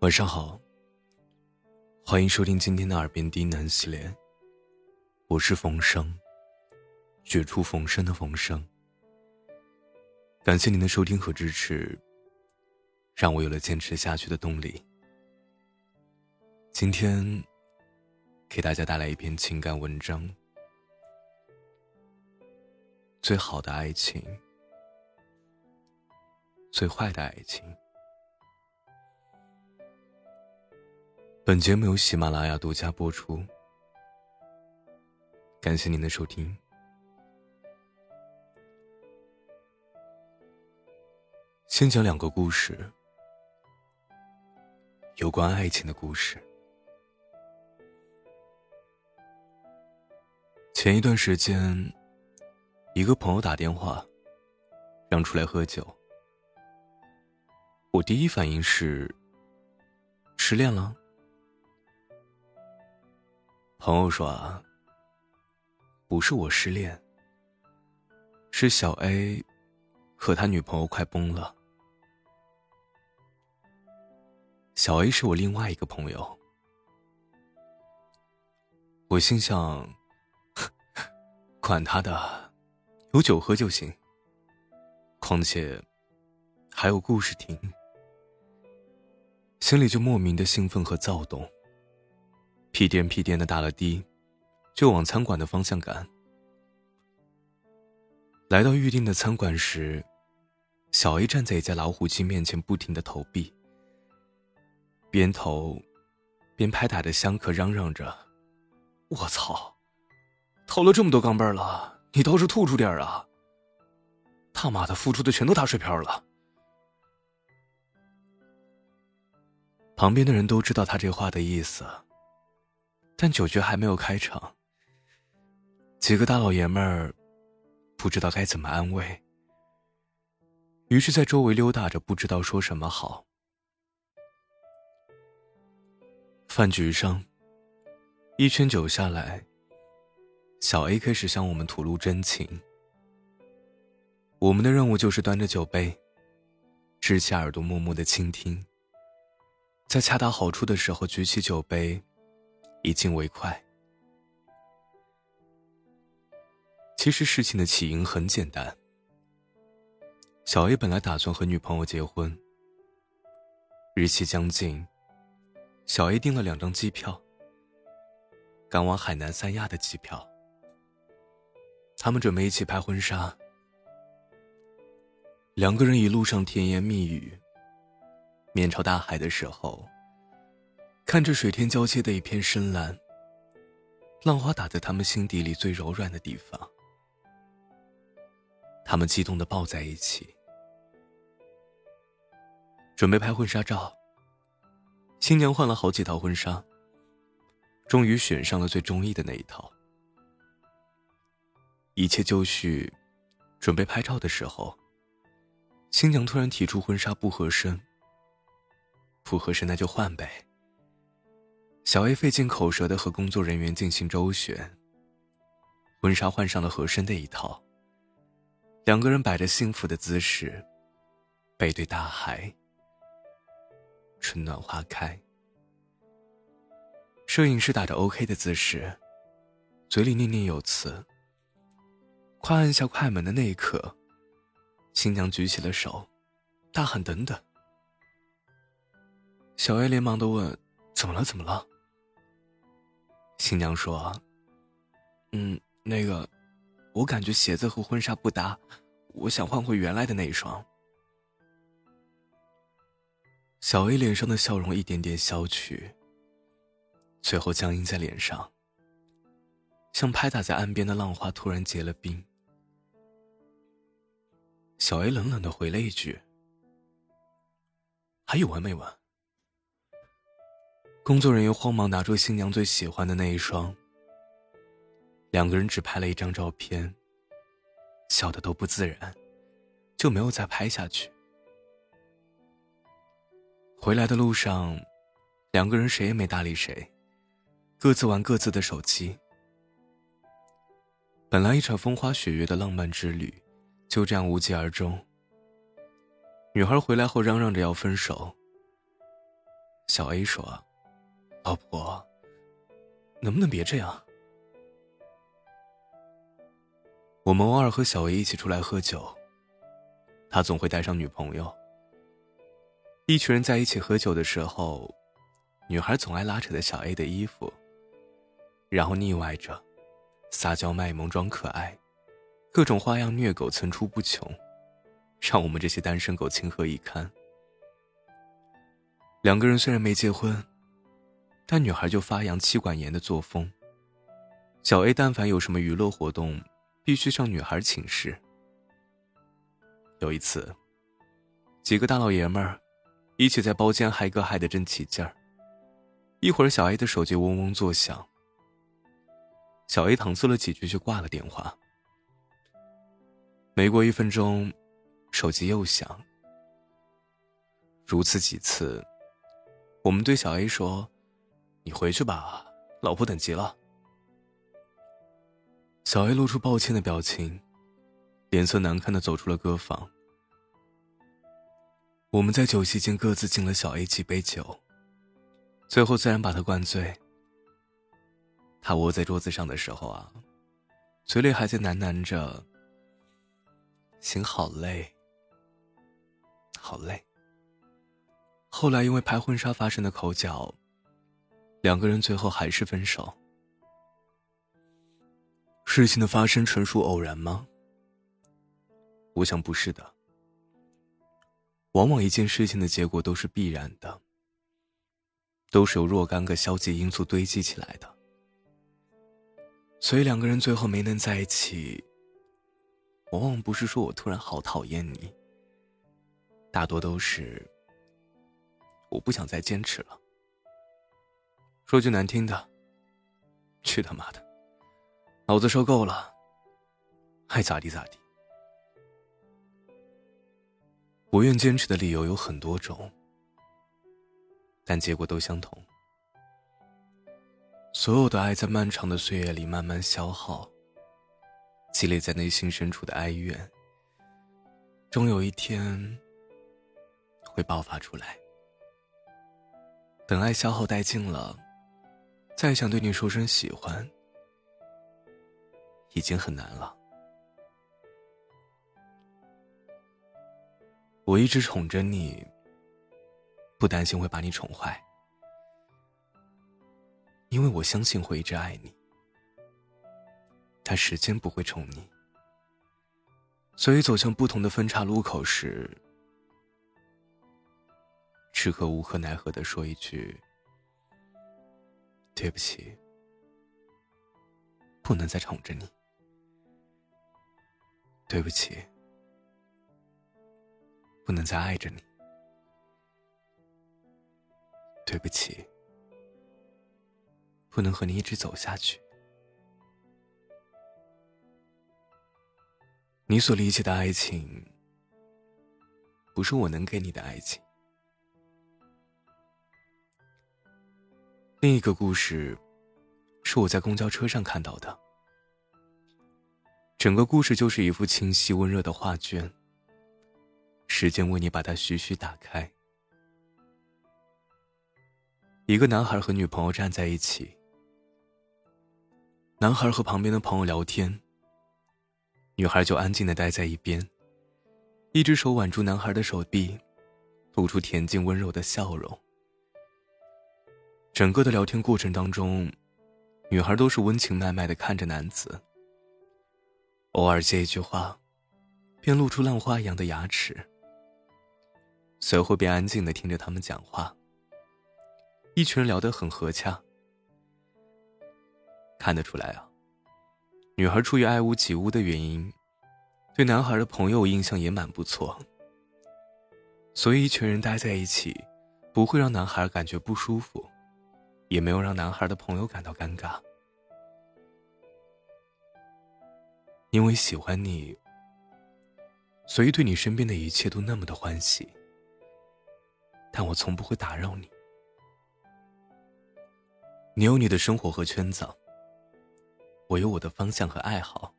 晚上好，欢迎收听今天的《耳边低喃》系列。我是冯生，绝处逢生的冯生。感谢您的收听和支持，让我有了坚持下去的动力。今天给大家带来一篇情感文章：最好的爱情，最坏的爱情。本节目由喜马拉雅独家播出，感谢您的收听。先讲两个故事，有关爱情的故事。前一段时间，一个朋友打电话，让出来喝酒。我第一反应是，失恋了。朋友说：“啊，不是我失恋，是小 A 和他女朋友快崩了。小 A 是我另外一个朋友，我心想，管他的，有酒喝就行。况且还有故事听，心里就莫名的兴奋和躁动。”屁颠屁颠的打了的，就往餐馆的方向赶。来到预定的餐馆时，小 A 站在一家老虎机面前，不停的投币，边投边拍打着香壳，嚷嚷着：“我操，投了这么多钢镚了，你倒是吐出点啊！他妈的，付出的全都打水漂了。”旁边的人都知道他这话的意思。但酒局还没有开场，几个大老爷们儿不知道该怎么安慰，于是，在周围溜达着，不知道说什么好。饭局上，一圈酒下来，小 A 开始向我们吐露真情。我们的任务就是端着酒杯，支起耳朵，默默的倾听，在恰到好处的时候举起酒杯。以进为快。其实事情的起因很简单。小 A 本来打算和女朋友结婚，日期将近，小 A 订了两张机票，赶往海南三亚的机票。他们准备一起拍婚纱，两个人一路上甜言蜜语，面朝大海的时候。看着水天交接的一片深蓝，浪花打在他们心底里最柔软的地方，他们激动的抱在一起，准备拍婚纱照。新娘换了好几套婚纱，终于选上了最中意的那一套。一切就绪，准备拍照的时候，新娘突然提出婚纱不合身，不合身那就换呗。小 A 费尽口舌的和工作人员进行周旋，婚纱换上了合身的一套。两个人摆着幸福的姿势，背对大海，春暖花开。摄影师打着 OK 的姿势，嘴里念念有词。快按下快门的那一刻，新娘举起了手，大喊：“等等！”小 A 连忙的问：“怎么了？怎么了？”新娘说：“嗯，那个，我感觉鞋子和婚纱不搭，我想换回原来的那一双。”小 A 脸上的笑容一点点消去，最后僵硬在脸上，像拍打在岸边的浪花突然结了冰。小 A 冷冷的回了一句：“还有完没完？”工作人员慌忙拿出新娘最喜欢的那一双，两个人只拍了一张照片，笑得都不自然，就没有再拍下去。回来的路上，两个人谁也没搭理谁，各自玩各自的手机。本来一场风花雪月的浪漫之旅，就这样无疾而终。女孩回来后嚷嚷着要分手。小 A 说：“老婆，能不能别这样？”我们偶尔和小 A 一起出来喝酒，他总会带上女朋友。一群人在一起喝酒的时候，女孩总爱拉扯着小 A 的衣服，然后腻歪着，撒娇卖萌装可爱，各种花样虐狗层出不穷，让我们这些单身狗情何以堪。两个人虽然没结婚，但女孩就发扬妻管严的作风。小 A 但凡有什么娱乐活动，必须向女孩请示。有一次，几个大老爷们儿一起在包间嗨歌嗨得正起劲儿，一会儿小 A 的手机嗡嗡作响，小 A 搪塞了几句就挂了电话。没过一分钟，手机又响，如此几次，我们对小 A 说：“你回去吧，老婆等急了。”小 A 露出抱歉的表情，脸色难看的走出了歌房。我们在酒席间各自敬了小 A 几杯酒，最后自然把他灌醉。他窝在桌子上的时候啊，嘴里还在喃喃着：“心好累，好累。”后来因为拍婚纱发生的口角，两个人最后还是分手。事情的发生纯属偶然吗？我想不是的。往往一件事情的结果都是必然的，都是由若干个消极因素堆积起来的。所以两个人最后没能在一起，往往不是说我突然好讨厌你，大多都是我不想再坚持了。说句难听的，去他妈的！老子受够了，爱咋地咋地。不愿坚持的理由有很多种，但结果都相同。所有的爱在漫长的岁月里慢慢消耗，积累在内心深处的哀怨，终有一天会爆发出来。等爱消耗殆尽了，再想对你说声喜欢。已经很难了。我一直宠着你，不担心会把你宠坏，因为我相信会一直爱你。但时间不会宠你，所以走向不同的分岔路口时，只可无可奈何的说一句：“对不起，不能再宠着你。”对不起，不能再爱着你。对不起，不能和你一直走下去。你所理解的爱情，不是我能给你的爱情。另一个故事，是我在公交车上看到的。整个故事就是一幅清晰温热的画卷。时间为你把它徐徐打开。一个男孩和女朋友站在一起，男孩和旁边的朋友聊天，女孩就安静的待在一边，一只手挽住男孩的手臂，露出恬静温柔的笑容。整个的聊天过程当中，女孩都是温情脉脉的看着男子。偶尔接一句话，便露出浪花一样的牙齿。随后便安静的听着他们讲话。一群人聊得很和洽。看得出来啊，女孩出于爱屋及乌的原因，对男孩的朋友印象也蛮不错。所以一群人待在一起，不会让男孩感觉不舒服，也没有让男孩的朋友感到尴尬。因为喜欢你，所以对你身边的一切都那么的欢喜。但我从不会打扰你。你有你的生活和圈子，我有我的方向和爱好。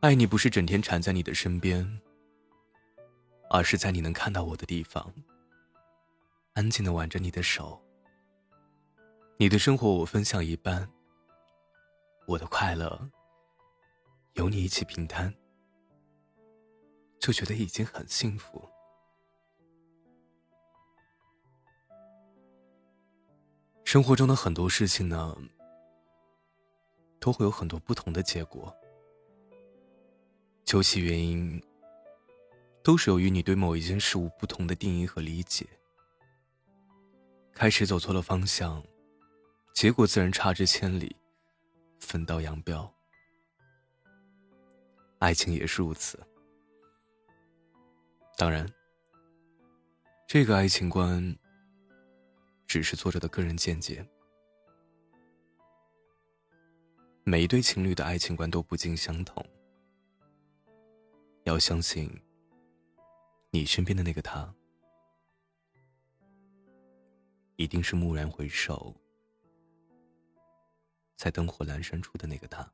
爱你不是整天缠在你的身边，而是在你能看到我的地方，安静的挽着你的手。你的生活我分享一半，我的快乐有你一起平摊，就觉得已经很幸福。生活中的很多事情呢，都会有很多不同的结果，究其原因，都是由于你对某一件事物不同的定义和理解，开始走错了方向。结果自然差之千里，分道扬镳。爱情也是如此。当然，这个爱情观只是作者的个人见解。每一对情侣的爱情观都不尽相同。要相信，你身边的那个他，一定是蓦然回首。在灯火阑珊处的那个他。